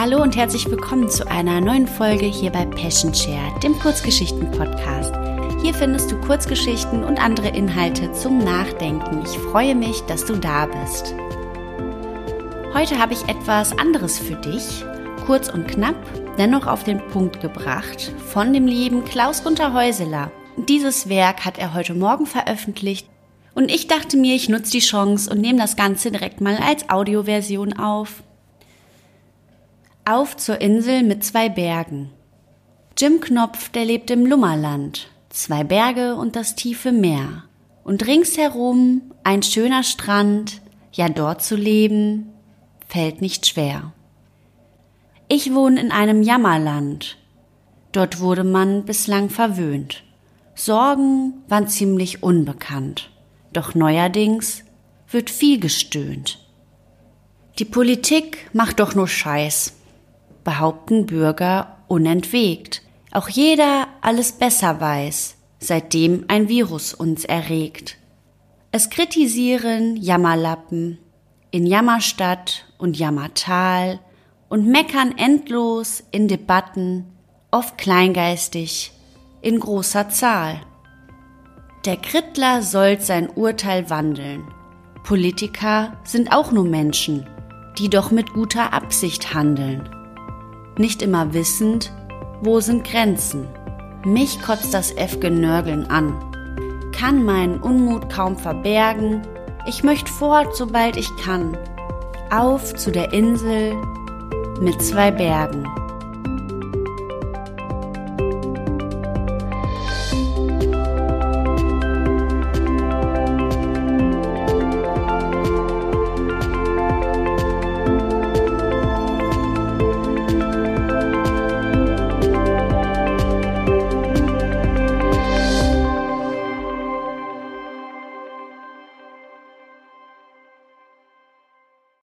Hallo und herzlich willkommen zu einer neuen Folge hier bei Passion Share, dem Kurzgeschichten-Podcast. Hier findest du Kurzgeschichten und andere Inhalte zum Nachdenken. Ich freue mich, dass du da bist. Heute habe ich etwas anderes für dich, kurz und knapp, dennoch auf den Punkt gebracht, von dem lieben Klaus Gunther Häuseler. Dieses Werk hat er heute Morgen veröffentlicht und ich dachte mir, ich nutze die Chance und nehme das Ganze direkt mal als Audioversion auf. Auf zur Insel mit zwei Bergen. Jim Knopf, der lebt im Lummerland. Zwei Berge und das tiefe Meer. Und ringsherum ein schöner Strand. Ja, dort zu leben, fällt nicht schwer. Ich wohne in einem Jammerland. Dort wurde man bislang verwöhnt. Sorgen waren ziemlich unbekannt. Doch neuerdings wird viel gestöhnt. Die Politik macht doch nur Scheiß behaupten Bürger unentwegt. Auch jeder alles besser weiß, seitdem ein Virus uns erregt. Es kritisieren Jammerlappen in Jammerstadt und Jammertal und meckern endlos in Debatten, oft kleingeistig, in großer Zahl. Der Krittler soll sein Urteil wandeln. Politiker sind auch nur Menschen, die doch mit guter Absicht handeln nicht immer wissend, wo sind Grenzen. Mich kotzt das F-Genörgeln an, kann meinen Unmut kaum verbergen, ich möcht fort, sobald ich kann, auf zu der Insel mit zwei Bergen.